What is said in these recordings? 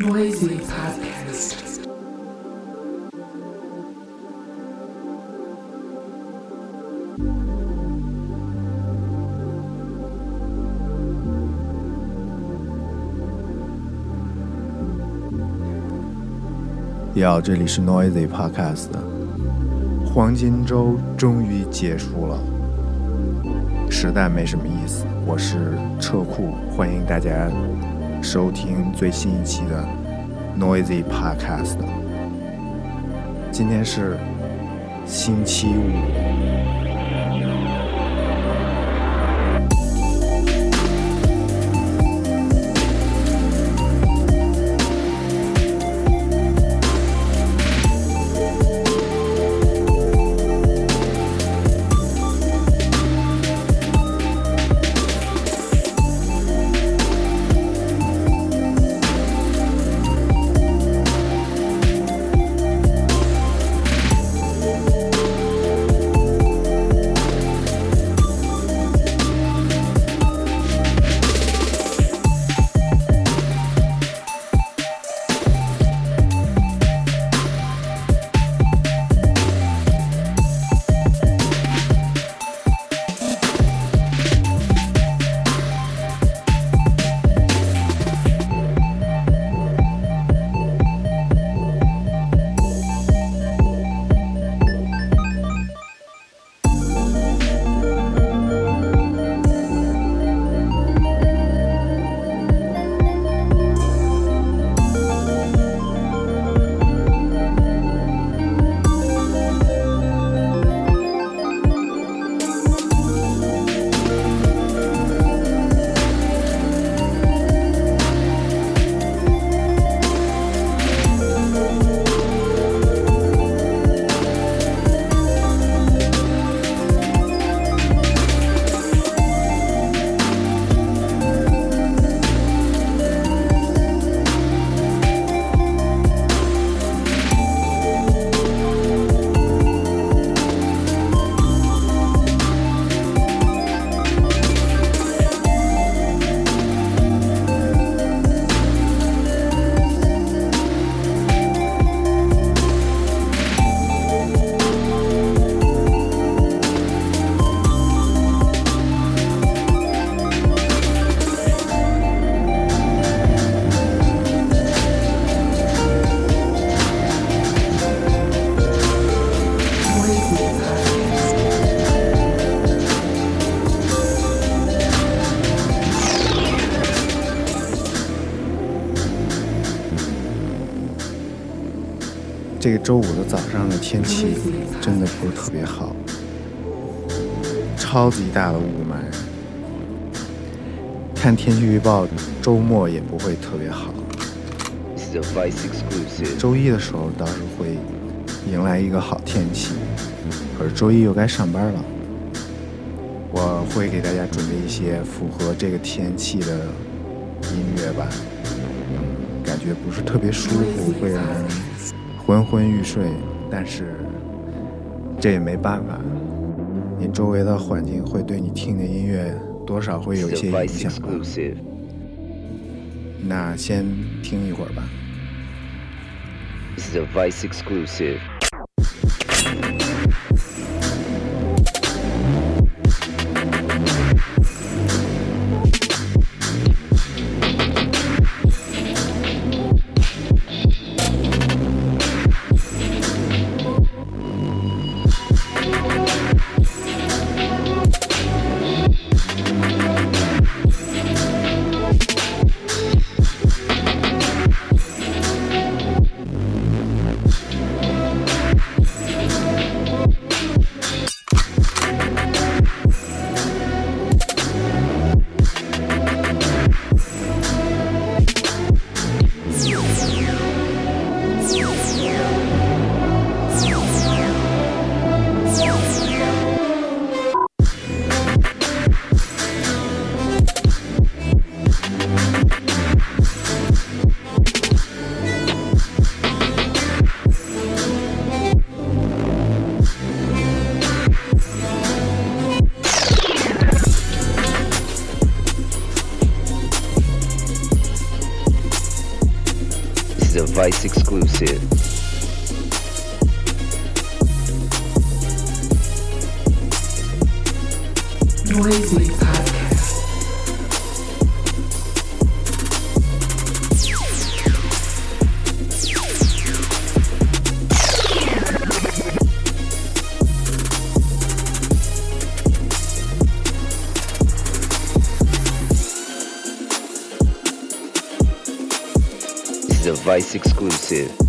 Noisy Podcast. 要，这里是 Noisy Podcast。黄金周终于结束了，实在没什么意思。我是车库，欢迎大家收听最新一期的 Noisy Podcast。今天是星期五。这个周五的早上的天气真的不是特别好，超级大的雾霾。看天气预报，周末也不会特别好。周一的时候倒是会迎来一个好天气，可是周一又该上班了。我会给大家准备一些符合这个天气的音乐吧，感觉不是特别舒服，会让人昏昏欲睡，但是这也没办法，你周围的环境会对你听的音乐多少会有一些影响吧。那先听一会儿吧。This is a Vice exclusive. this is Noisy vice exclusive.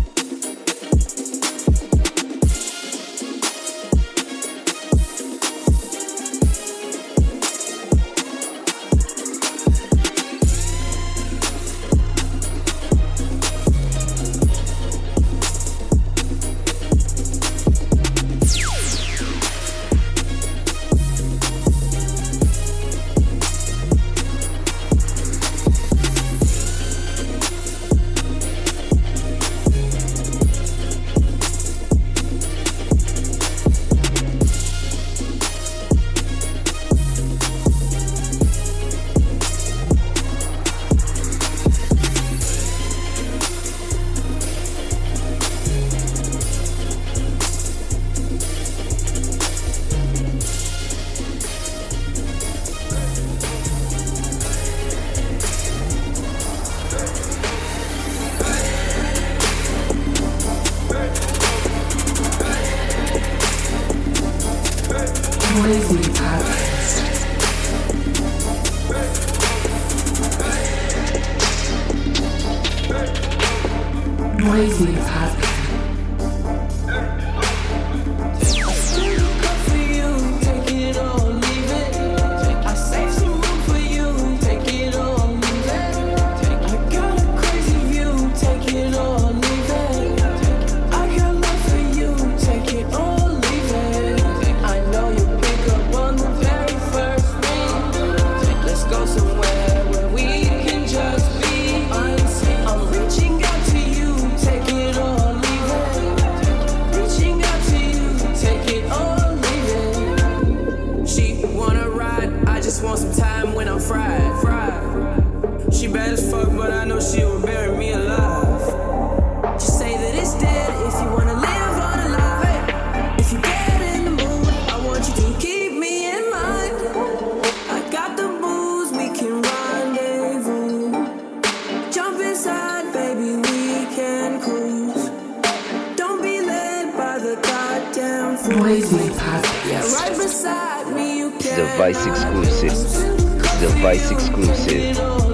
time when I'm fried. fried. She bad as fuck, but I know she will bury me alive. Just say that it's dead if you wanna live on. If you get in the mood, I want you to keep me in mind. I got the booze, we can rendezvous. Jump inside, baby, we can cruise. Don't be led by the goddamn fools. Yes. right beside me, you can. The Vice exclusive device exclusive.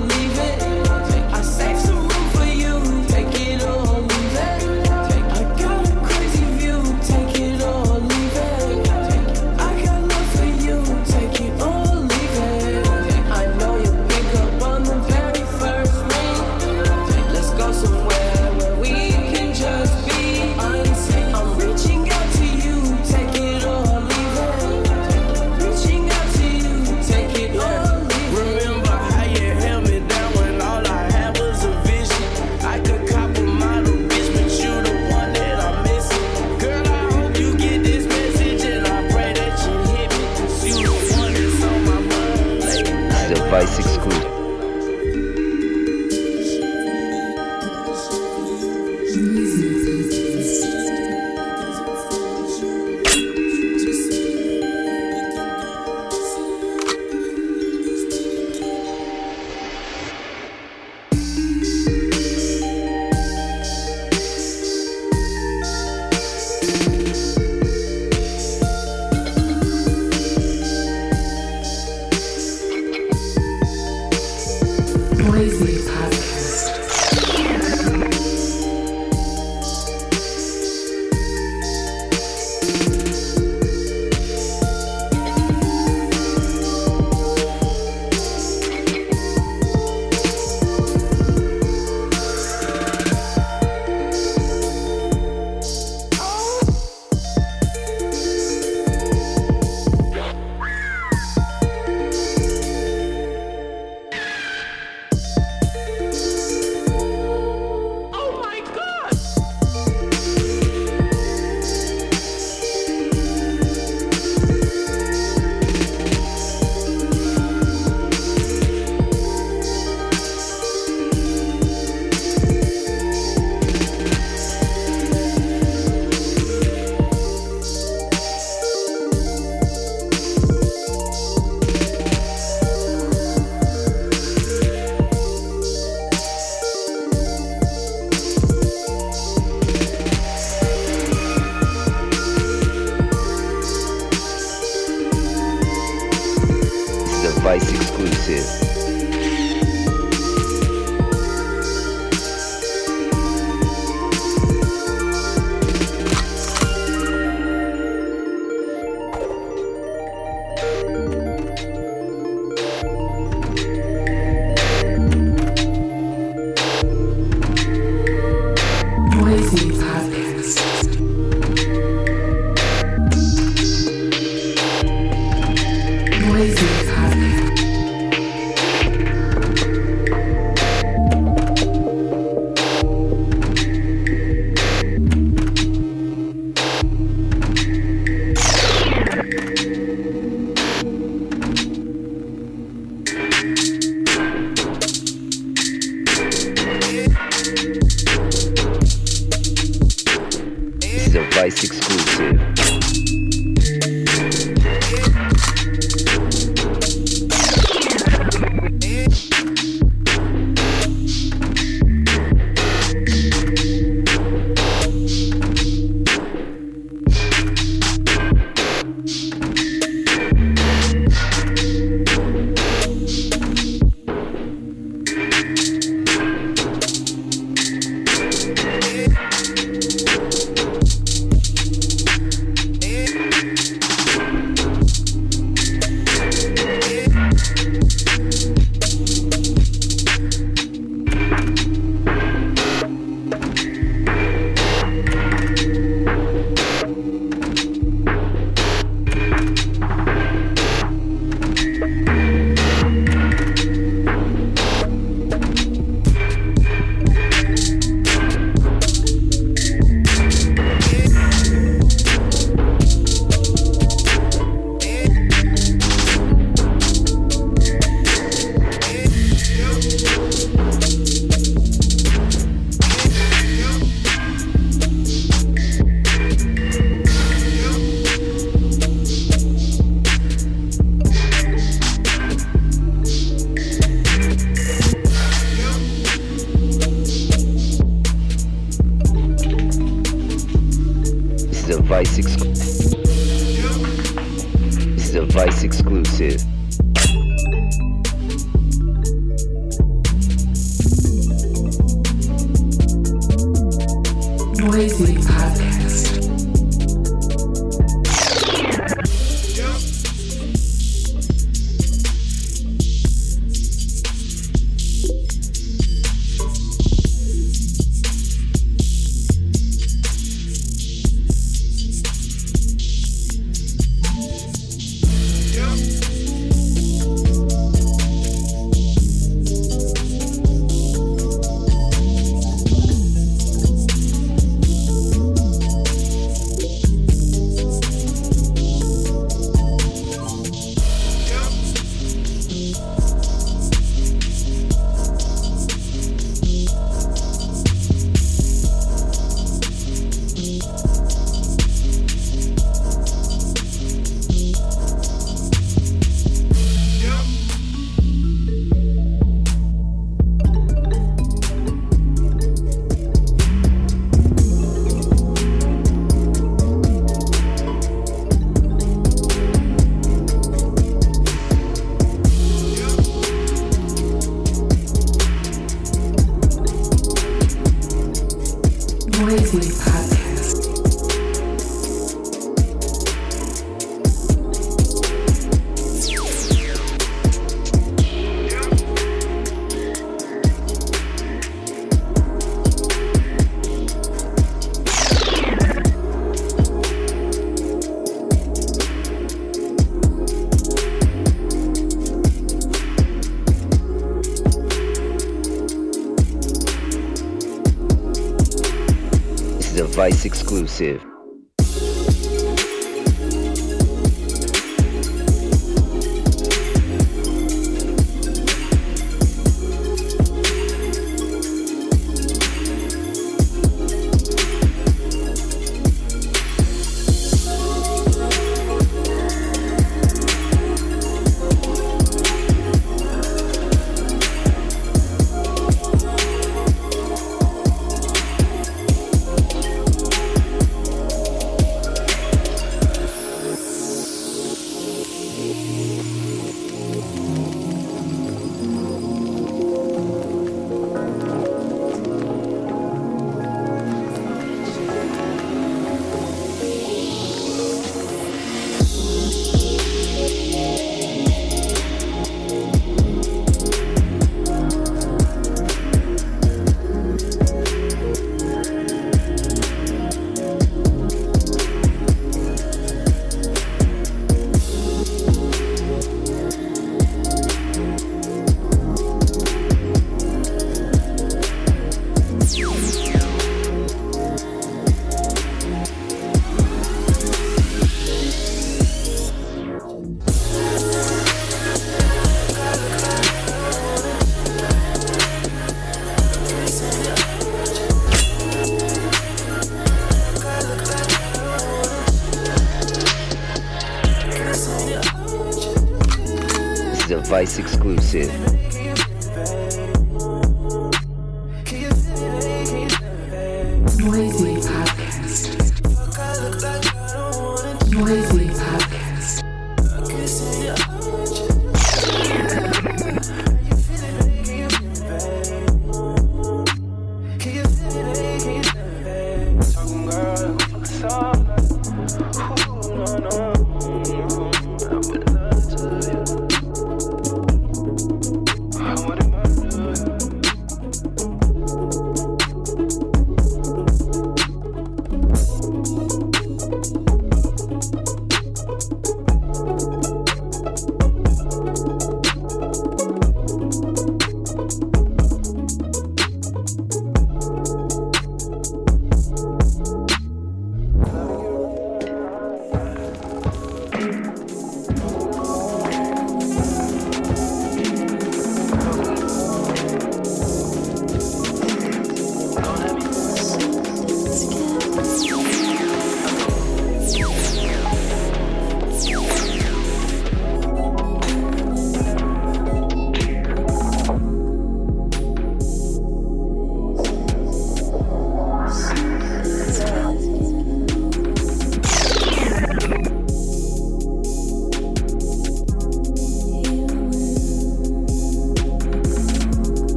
Exclusive.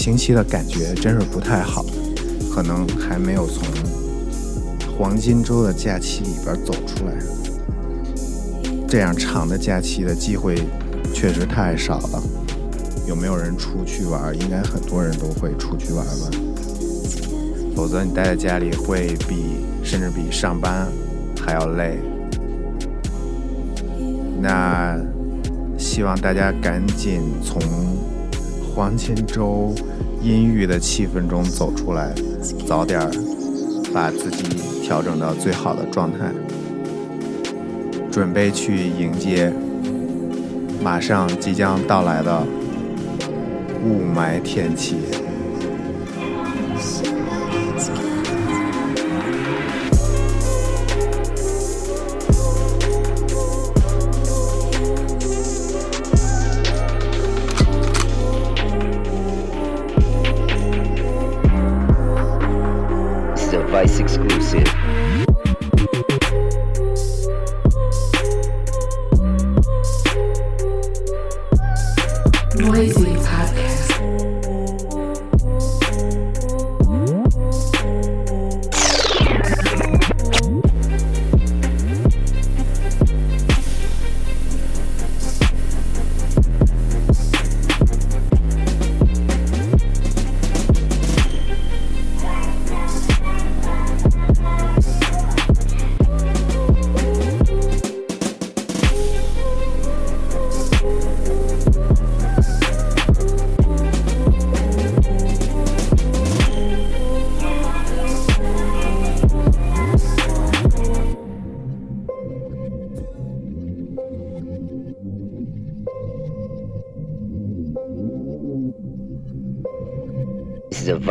星期的感觉真是不太好，可能还没有从黄金周的假期里边走出来。这样长的假期的机会确实太少了。有没有人出去玩？应该很多人都会出去玩吧，否则你待在家里会比甚至比上班还要累。那希望大家赶紧从黄金周阴郁的气氛中走出来，早点把自己调整到最好的状态，准备去迎接马上即将到来的雾霾天气。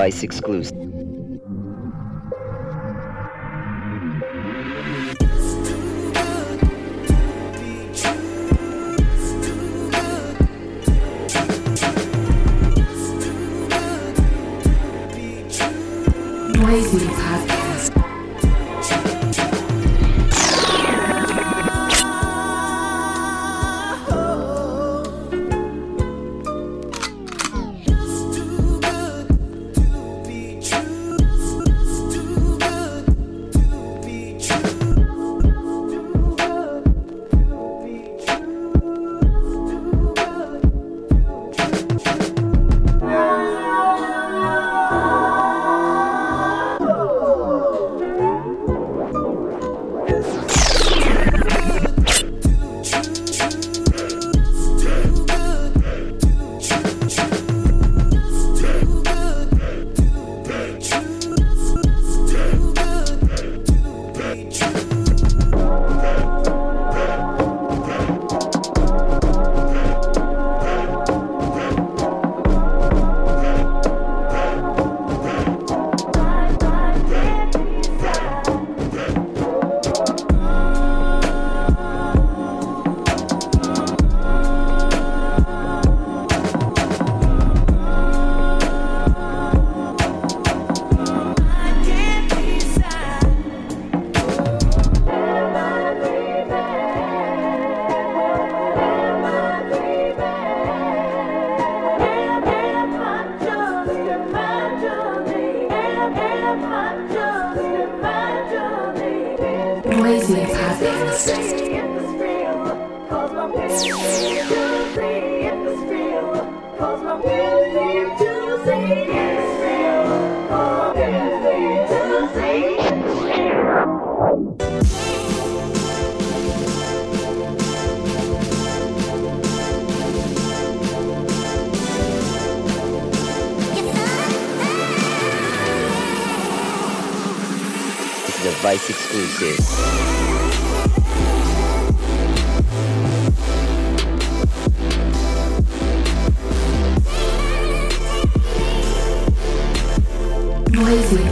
Dice exclusive. Noise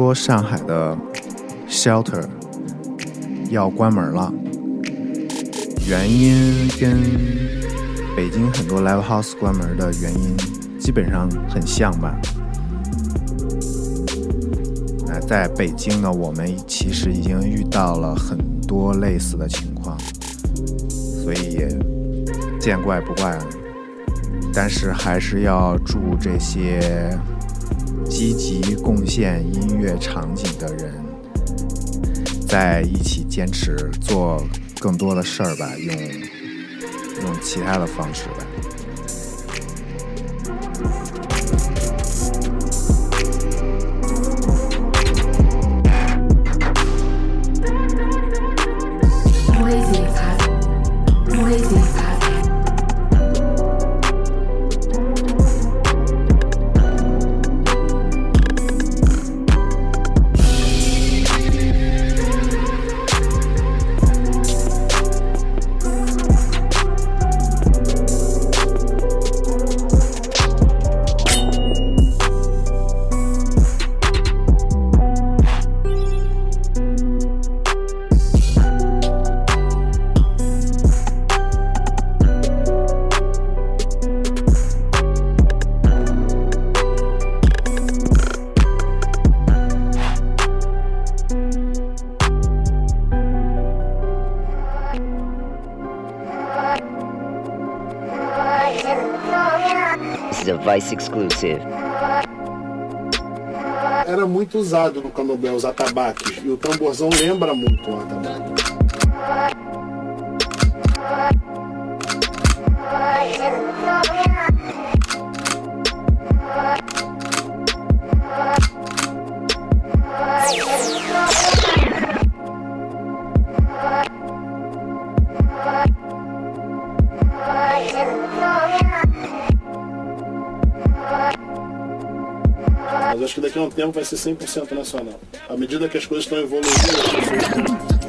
说上海的 shelter 要关门了，原因跟北京很多 live house 关门的原因基本上很像吧。那在北京呢，我们其实已经遇到了很多类似的情况，所以也见怪不怪了。但是还是要祝这些积极贡献音乐场景的人，在一起坚持做更多的事儿吧，用用其他的方式吧。Usado no candomblé os atabaques. E o tamborzão lembra muito um atabaque. Tempo vai ser 100% nacional. À medida que as coisas estão evoluindo, as pessoas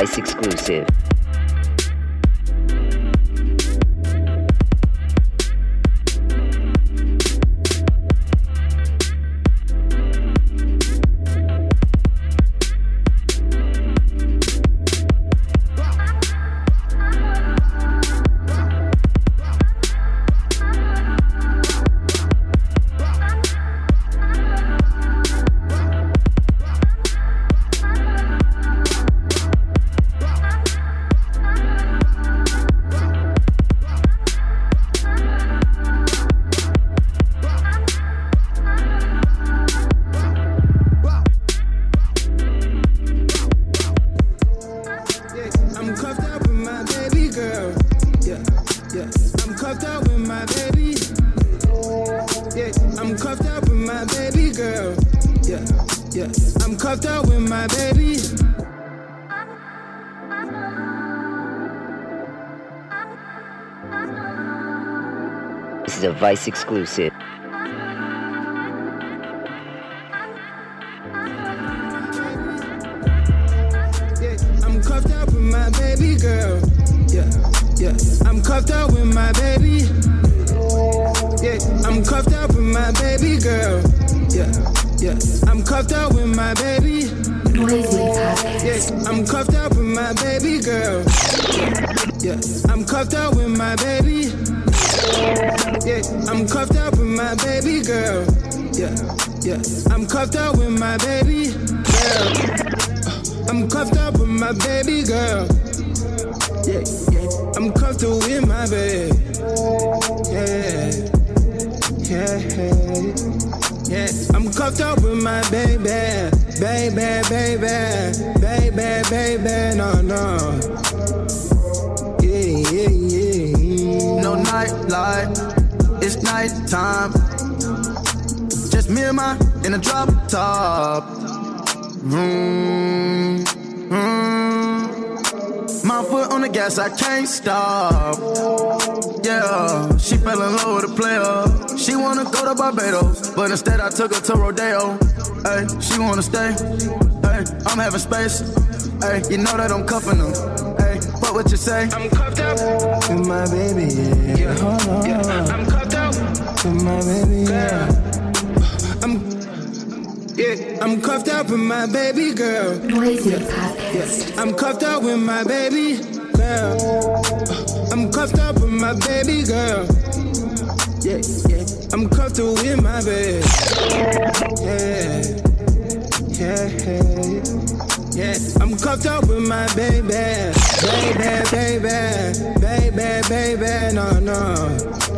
device exclusive. exclusive. Baby, baby, baby, no, no. Yeah, yeah, yeah. No night light, it's night time. Just me and my in a drop top. Vroom, vroom. My my foot on the gas, I can't stop. Yeah, she fell in love with a player. She wanna go to Barbados, but instead I took her to Rodeo. Hey, she wanna stay. Hey, I'm having space. Hey, you know that I'm cuffing them. Hey, what would you say? I'm cuffed up with my baby, yeah. yeah. Hold on. Yeah. I'm cuffed up with my baby, yeah. I'm, yeah, I'm cuffed up with my baby girl. Noisy Podcast. I'm cuffed up with my baby girl. Uh, I'm cuffed up with my baby girl. Yeah, yeah. I'm cuffed up with my baby. Yeah, yeah, yeah. I'm cuffed up with my baby, baby, baby, baby, baby. No, no.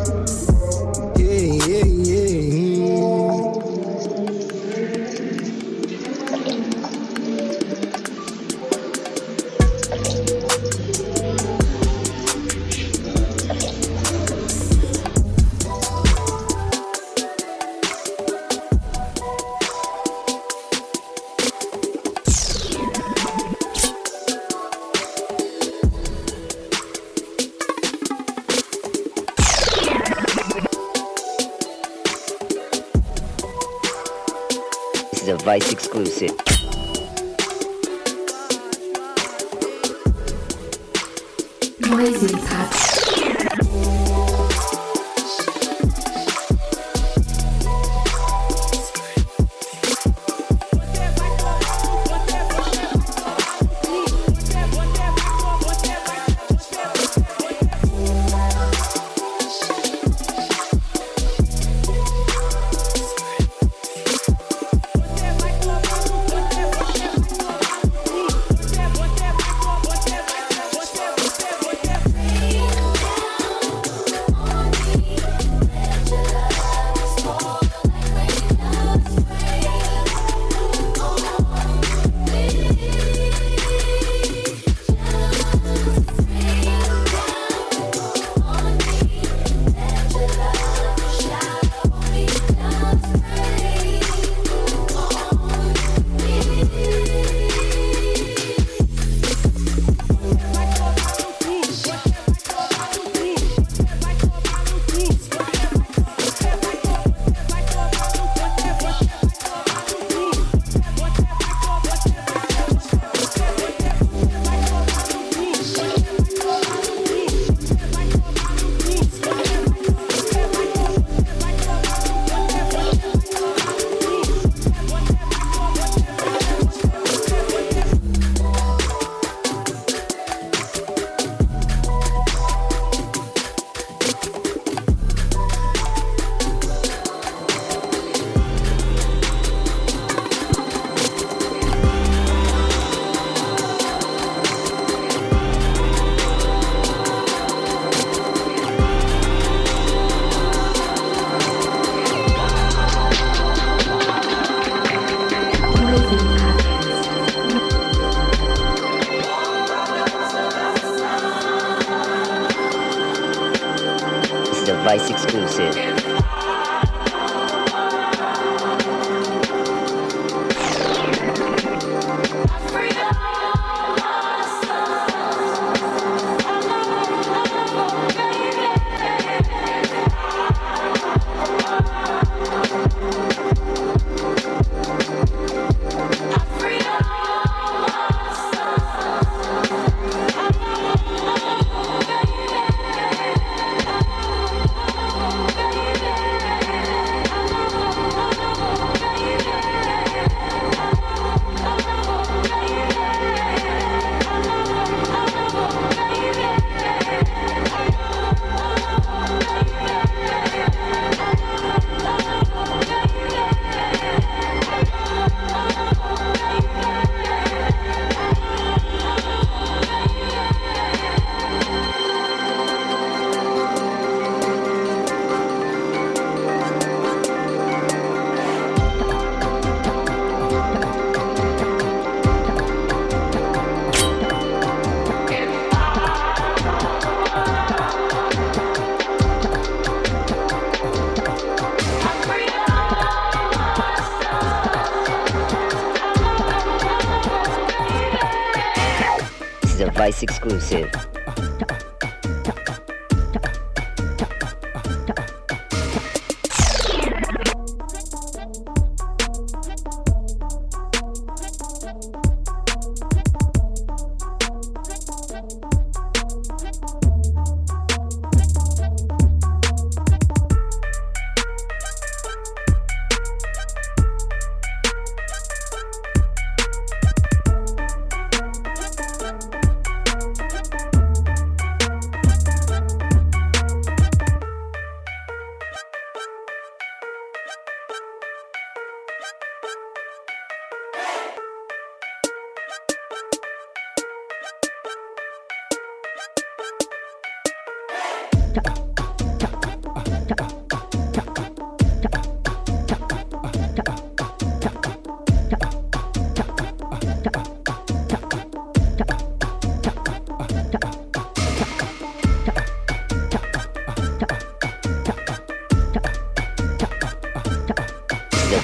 device exclusive.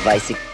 bicycle.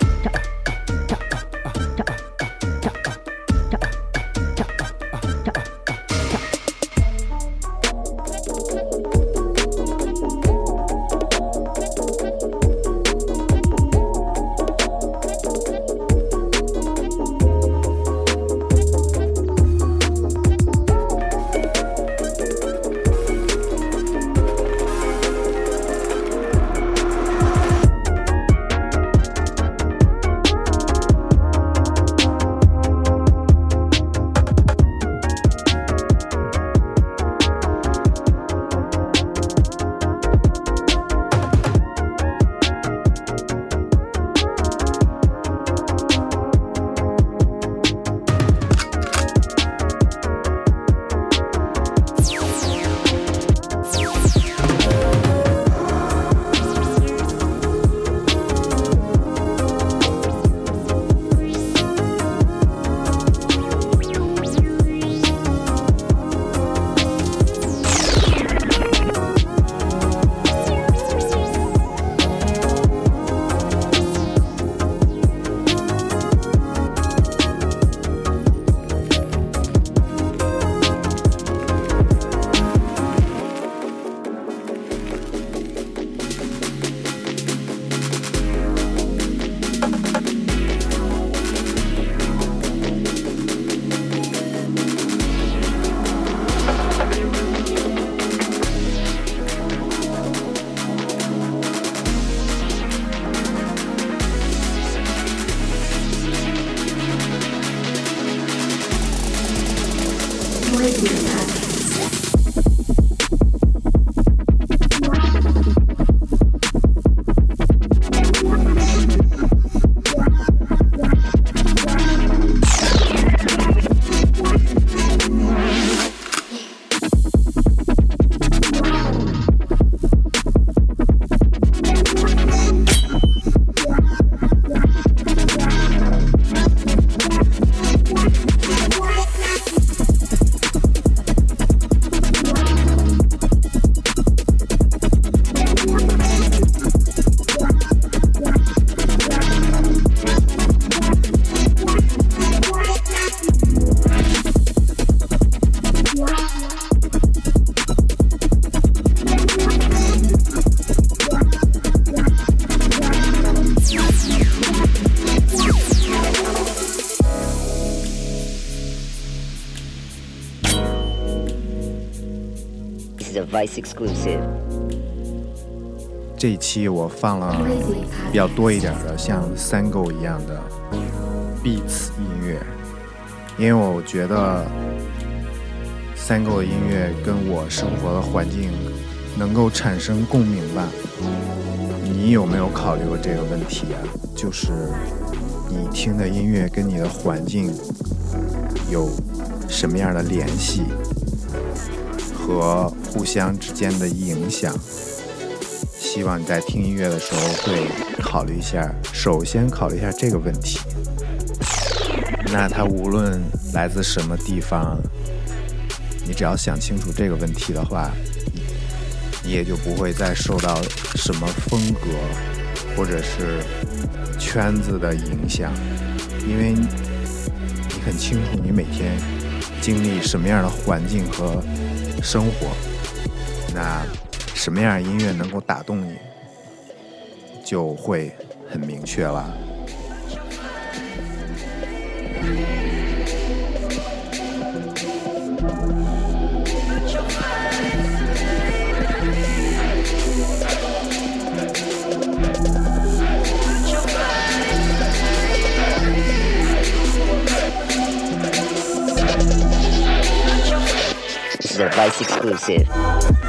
Vice exclusive. 这一期我放了比较多一点的，像三狗一样的 beats 音乐，因为我觉得三狗的音乐跟我生活的环境能够产生共鸣吧。你有没有考虑过这个问题啊？就是你听的音乐跟你的环境有什么样的联系和互相之间的影响？希望你在听音乐的时候会考虑一下，首先考虑一下这个问题。那它无论来自什么地方，你只要想清楚这个问题的话，你也就不会再受到什么风格或者是圈子的影响，因为你很清楚你每天经历什么样的环境和生活，那什么样音乐能够打动你，就会很明确了。Device exclusive.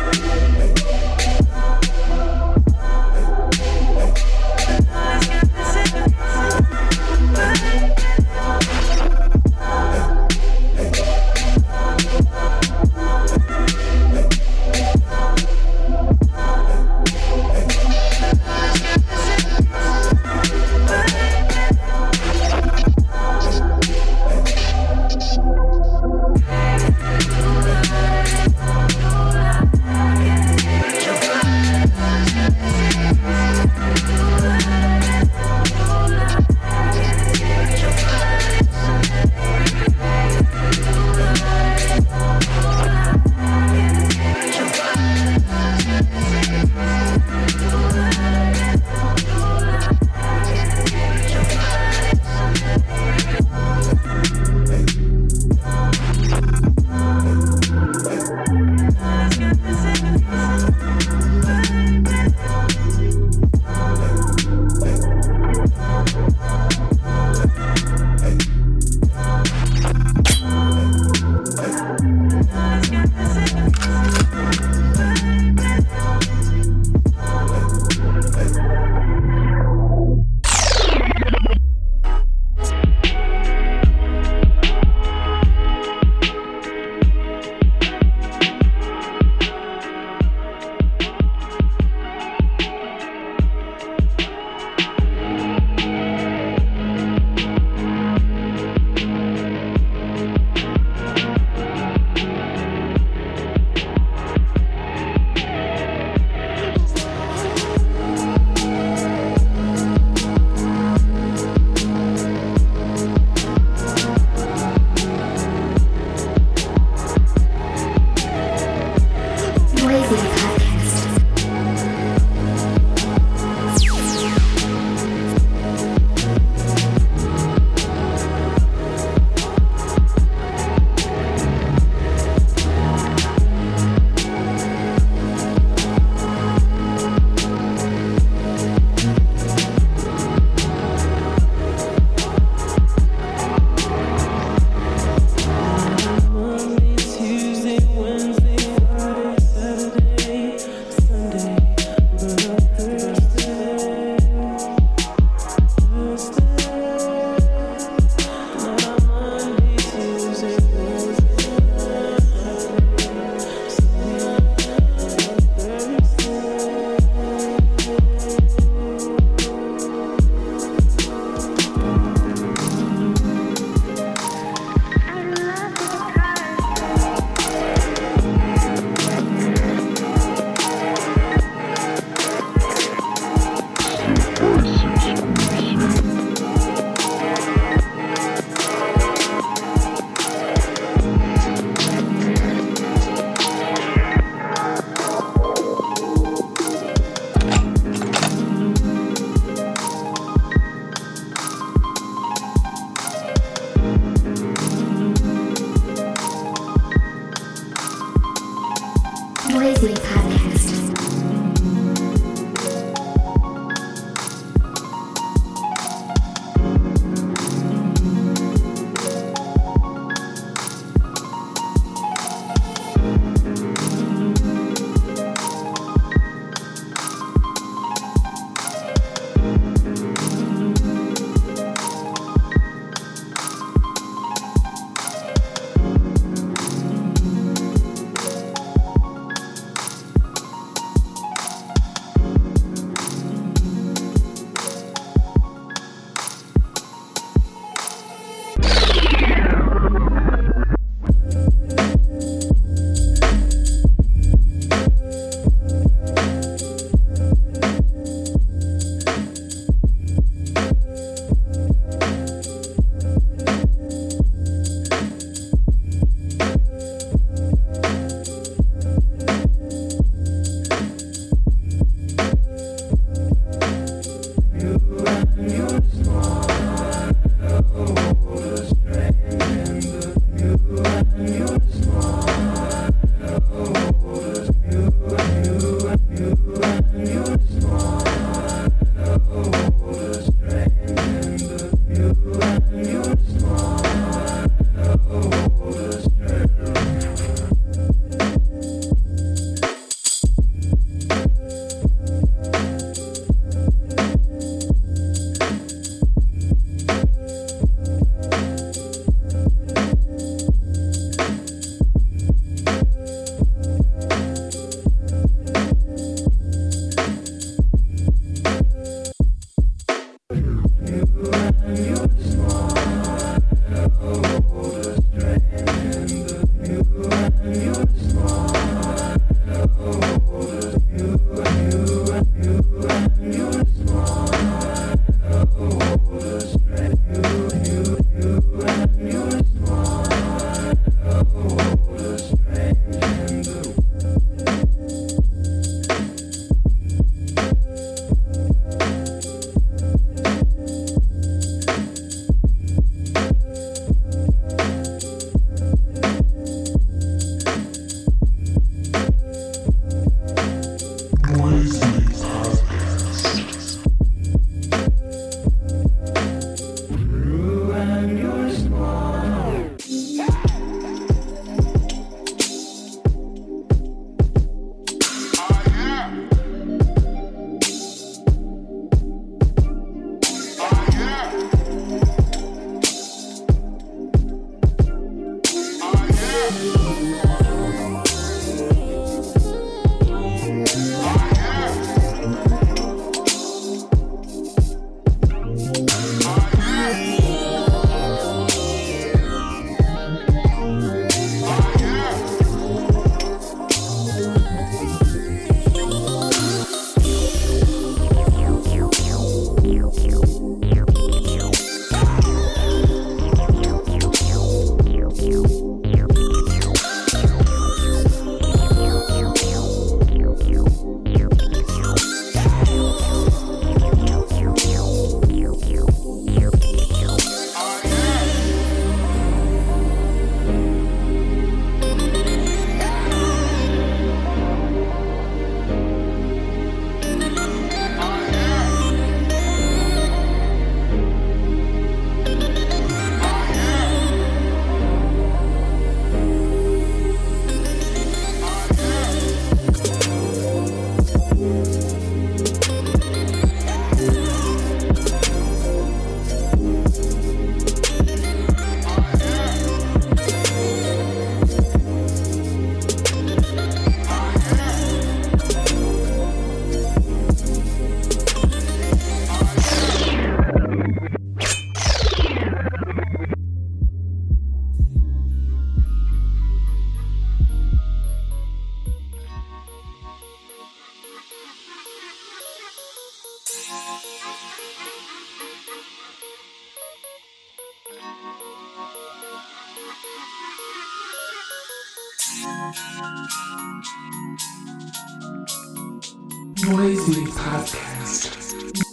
Noisy Podcast.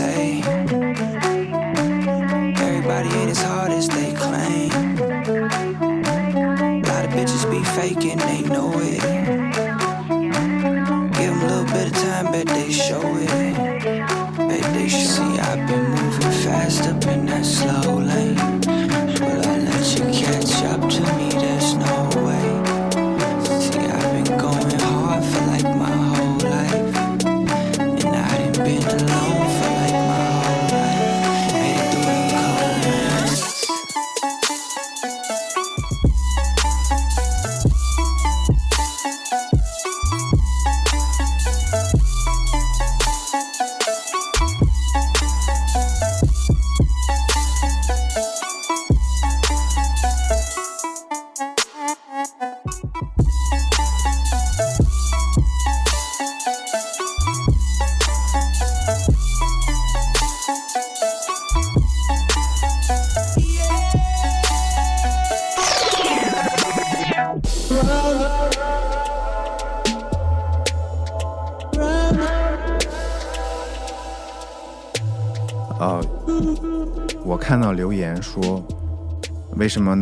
Say.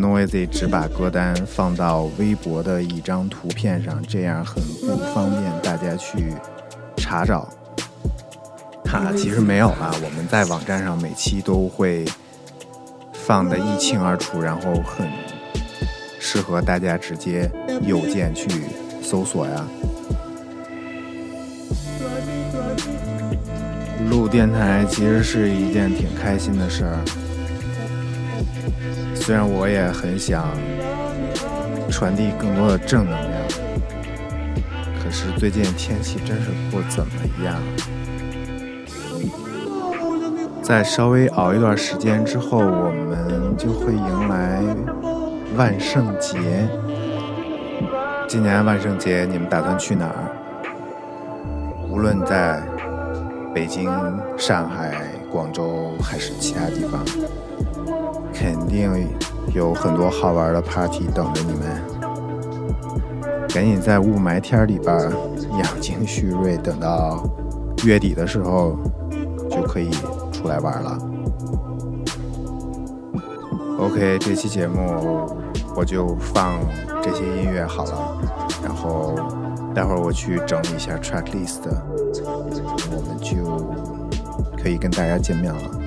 Noisy 只把歌单放到微博的一张图片上，这样很不方便大家去查找？哈、其实没有啊，我们在网站上每期都会放的一清二楚，然后很适合大家直接右键去搜索呀。录电台其实是一件挺开心的事儿，虽然我也很想传递更多的正能量，可是最近天气真是不怎么样。在稍微熬一段时间之后，我们就会迎来万圣节。今年万圣节你们打算去哪儿？无论在北京、上海、广州还是其他地方，肯定有很多好玩的 party 等着你们。赶紧在雾霾天里边养精蓄锐，等到月底的时候就可以出来玩了。OK，这期节目我就放这些音乐好了，然后待会儿我去整理一下 track list，我们就可以跟大家见面了。